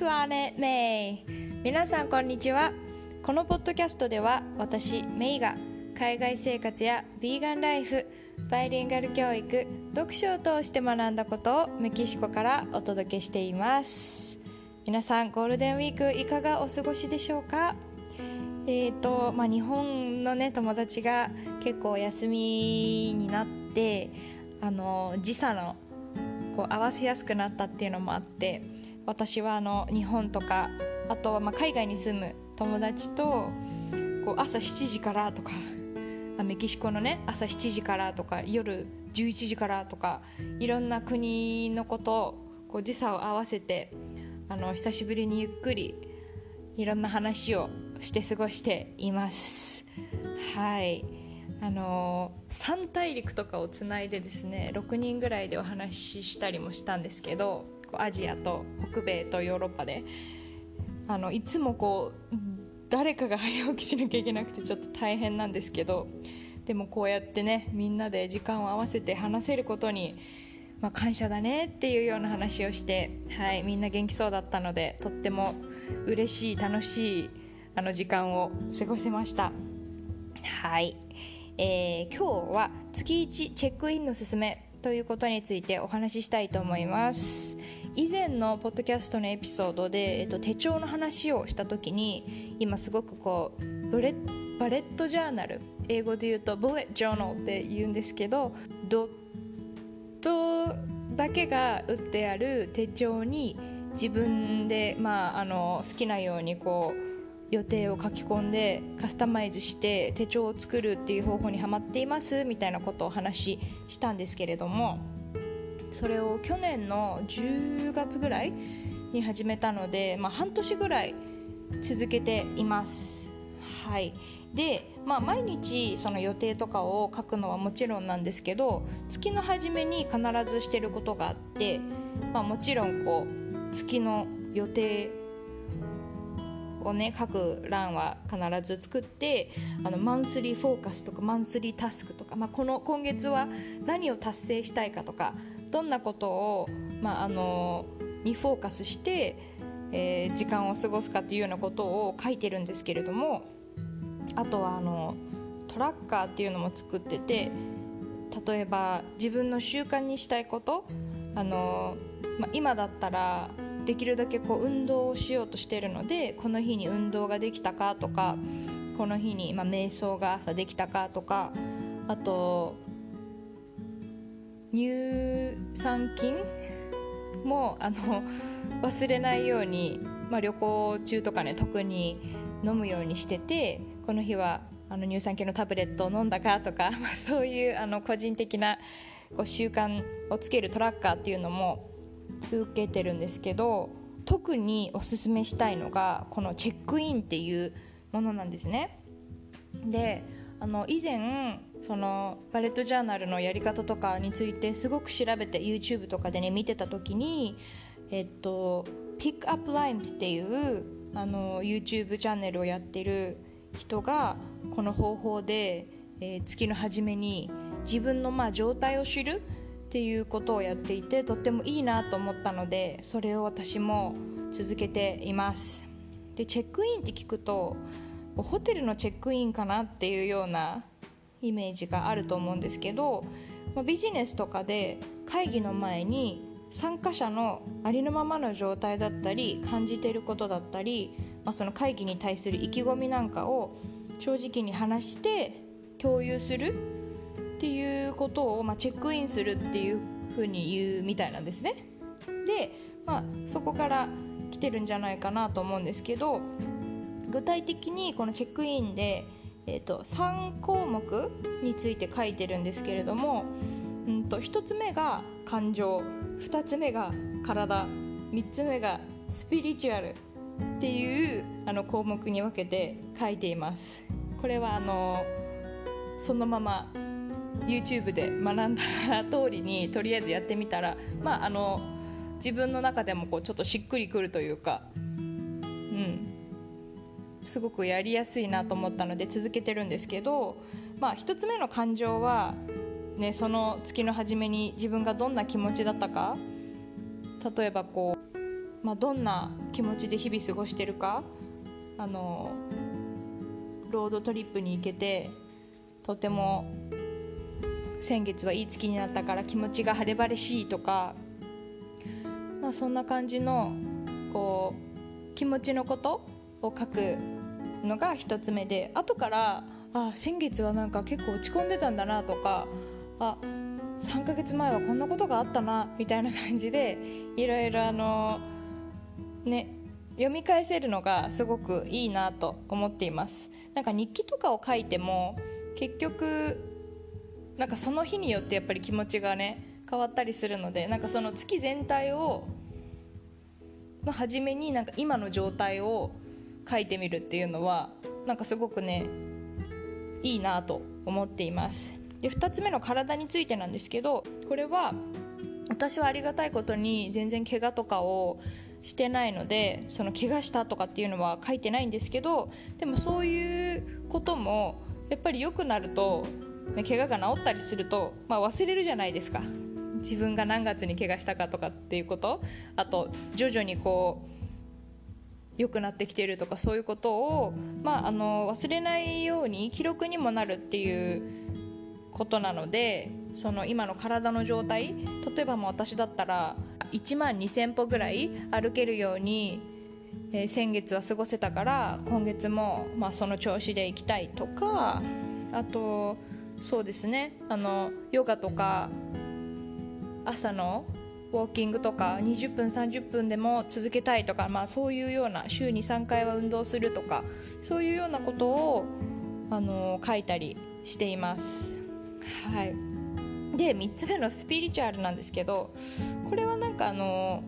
Planet May 皆さんこんにちは。このポッドキャストでは私メイが海外生活やビーガンライフバイリンガル教育読書を通して学んだことをメキシコからお届けしています。皆さんゴールデンウィークいかがお過ごしでしょうか？えーとまあ、日本の、ね、友達が結構休みになってあの時差のこう合わせやすくなったっていうのもあって私はあの日本とかあとはまあ海外に住む友達とこう朝7時からとかメキシコのね朝7時からとか夜11時からとかいろんな国のことをこう時差を合わせてあの久しぶりにゆっくりいろんな話をして過ごしています。はい。あの3大陸とかをつないでですね6人ぐらいでお話ししたりもしたんですけどアジアと北米とヨーロッパであのいつもこう誰かが早起きしなきゃいけなくてちょっと大変なんですけどでもこうやってねみんなで時間を合わせて話せることに、まあ、感謝だねっていうような話をして、はい、みんな元気そうだったのでとっても嬉しい楽しいあの時間を過ごせました。はい、えー、今日は月1チェックインのすすめということについてお話ししたいと思います。以前のポッドキャストのエピソードで、えっと、手帳の話をした時に今すごくこうブレバレットジャーナル英語で言うとブレットジャーナルって言うんですけどドットだけが打ってある手帳に自分で、まあ、あの好きなようにこう予定を書き込んでカスタマイズして手帳を作るっていう方法にはまっていますみたいなことをお話ししたんですけれどもそれを去年の10月ぐらいに始めたので、まあ、半年ぐらい続けています。はいで、まあ、毎日その予定とかを書くのはもちろんなんですけど月の初めに必ずしてることがあって、まあ、もちろんこう月の予定をね書く欄は必ず作ってあのマンスリーフォーカスとかマンスリータスクとか、まあ、この今月は何を達成したいかとかどんなことを、まあ、あのにフォーカスして、えー、時間を過ごすかっていうようなことを書いてるんですけれどもあとはあのトラッカーっていうのも作ってて例えば自分の習慣にしたいことあの、まあ、今だったらできるだけこう運動をしようとしてるのでこの日に運動ができたかとかこの日に、まあ、瞑想が朝できたかとかあと乳酸菌もあの忘れないように、まあ、旅行中とかね特に飲むようにしててこの日はあの乳酸菌のタブレットを飲んだかとか、まあ、そういうあの個人的なこう習慣をつけるトラッカーっていうのも続けてるんですけど特におすすめしたいのがこのチェックインっていうものなんですね。であの以前そのバレットジャーナルのやり方とかについてすごく調べて YouTube とかでね見てた時にえっと Pick Up Line っていうあの YouTube チャンネルをやってる人がこの方法で、えー、月の初めに自分のまあ状態を知るっていうことをやっていてとってもいいなと思ったのでそれを私も続けています。でチェックインって聞くとホテルのチェックインかなっていうようなイメージがあると思うんですけどビジネスとかで会議の前に参加者のありのままの状態だったり感じていることだったり、まあ、その会議に対する意気込みなんかを正直に話して共有するっていうことを、まあ、チェックインするっていうふうに言うみたいなんですね。で、まあ、そこから来てるんじゃないかなと思うんですけど具体的にこのチェックインで、えーと、3項目について書いてるんですけれども、うんと、1つ目が感情2つ目が体3つ目がスピリチュアルっていうあの項目に分けて書いています。これはあのそのまま YouTube で学んだ通りにとりあえずやってみたら、まあ、あの自分の中でもこうちょっとしっくりくるというか、うん、すごくやりやすいなと思ったので続けてるんですけど、まあ、1つ目の感情は、ね、その月の初めに自分がどんな気持ちだったか。例えばこうまあ、どんな気持ちで日々過ごしてるか。あのロードトリップに行けてとても先月はいい月になったから気持ちが晴れ晴れしいとか、まあ、そんな感じのこう気持ちのこと。を書くのが1つ目で後からあ先月はなんか結構落ち込んでたんだなとかあ3ヶ月前はこんなことがあったなみたいな感じでいろいろあのね読み返せるのがすごくいいなと思っています。なんか日記とかを書いても結局なんかその日によってやっぱり気持ちがね変わったりするのでなんかその月全体をの初めになんか今の状態を書いてみるっていうのはなんかすごくねいいなと思っています。で2つ目の体についてなんですけどこれは私はありがたいことに全然怪我とかをしてないのでその怪我したとかっていうのは書いてないんですけどでもそういうこともやっぱり良くなると、ね、怪我が治ったりすると、まあ、忘れるじゃないですか。自分が何月に怪我したかとかっていうこと。あと徐々にこう良くなってきてるとかそういうことを、まあ、あの忘れないように記録にもなるっていうことなのでその今の体の状態例えばもう私だったら1万2000歩ぐらい歩けるように、えー、先月は過ごせたから今月も、まあ、その調子でいきたいとかあとそうですねあのヨガとか朝のウォーキングとか20分30分でも続けたいとか、まあ、そういうような週に3回は運動するとかそういうようなことをあの書いたりしています。はいで3つ目のスピリチュアルなんですけどこれはなんかあの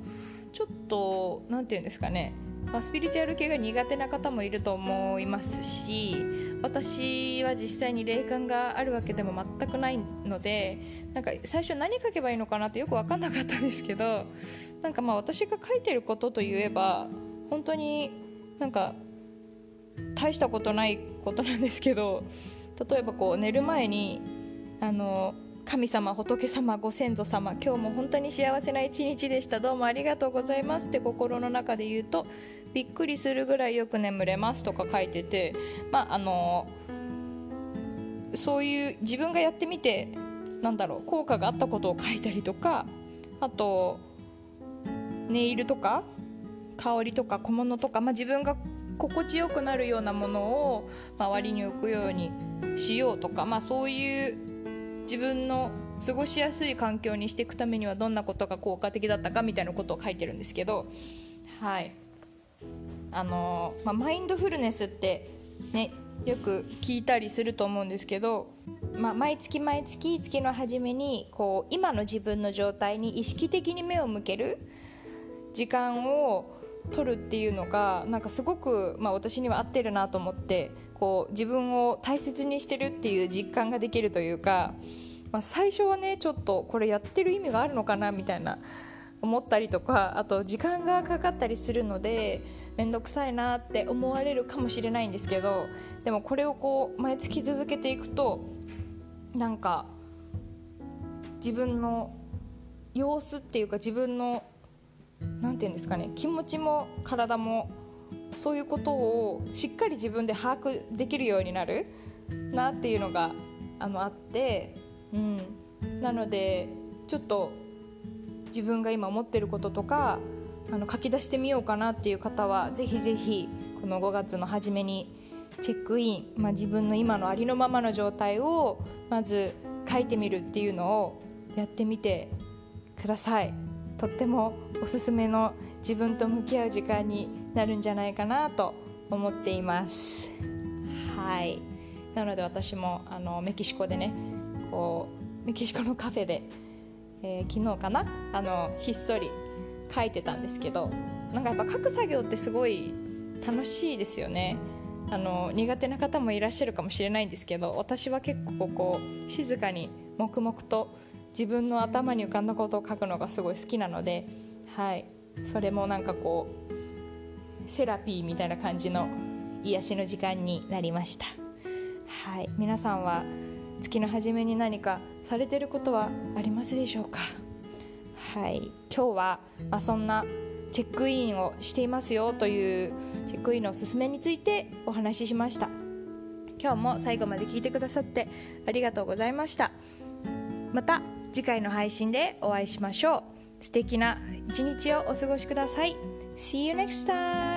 ちょっと何て言うんですかねまあ、スピリチュアル系が苦手な方もいると思いますし私は実際に霊感があるわけでも全くないのでなんか最初何書けばいいのかなってよく分かんなかったんですけどなんかまあ私が書いてることといえば本当になんか大したことないことなんですけど例えばこう寝る前にあの神様仏様ご先祖様今日も本当に幸せな一日でした。どうもありがとうございますって心の中で言うとびっくりするぐらいよく眠れますとか書いててまああのそういう自分がやってみてなんだろう効果があったことを書いたりとかあとネイルとか香りとか小物とか、まあ、自分が心地よくなるようなものを周りに置くようにしようとか、まあ、そういう自分の過ごしやすい環境にしていくためにはどんなことが効果的だったかみたいなことを書いてるんですけどはい。あのまあ、マインドフルネスってねよく聞いたりすると思うんですけど、まあ、毎月毎月月の初めにこう今の自分の状態に意識的に目を向ける時間を取るっていうのがなんかすごく、まあ、私には合ってるなと思ってこう自分を大切にしてるっていう実感ができるというか、まあ、最初はねちょっとこれやってる意味があるのかなみたいな思ったりとかあと時間がかかったりするので面倒くさいなって思われるかもしれないんですけどでもこれをこう毎月続けていくとなんか自分の様子っていうか自分の何て言うんですかね気持ちも体もそういうことをしっかり自分で把握できるようになるなっていうのがあのあって、うん、なのでちょっと自分が今思ってることとかあの書き出してみようかなっていう方はぜひぜひこの5月の初めにチェックイン、まあ、自分の今のありのままの状態をまず書いてみるっていうのをやってみてください。とってもおすすめの自分と向き合う時間になるんじゃないかなと思っています。はい。なので私もあのメキシコでねこうメキシコのカフェで、えー、昨日かな？あのひっそり書いてたんですけどなんかやっぱ書く作業ってすごい楽しいですよね。あの苦手な方もいらっしゃるかもしれないんですけど私は結構こう静かに黙々と自分の頭に浮かんだことを書くのがすごい好きなので、はい、それもなんかこうセラピーみたいな感じの癒しの時間になりました。はい。皆さんは月の初めに何かされてることはありますでしょうか？はい。今日は、まあ、そんなチェックインをしていますよというチェックインのおすすめについてお話ししました。今日も最後まで聞いてくださってありがとうございました。また次回の配信でお会いしましょう。素敵な一日をお過ごしください。See you next time!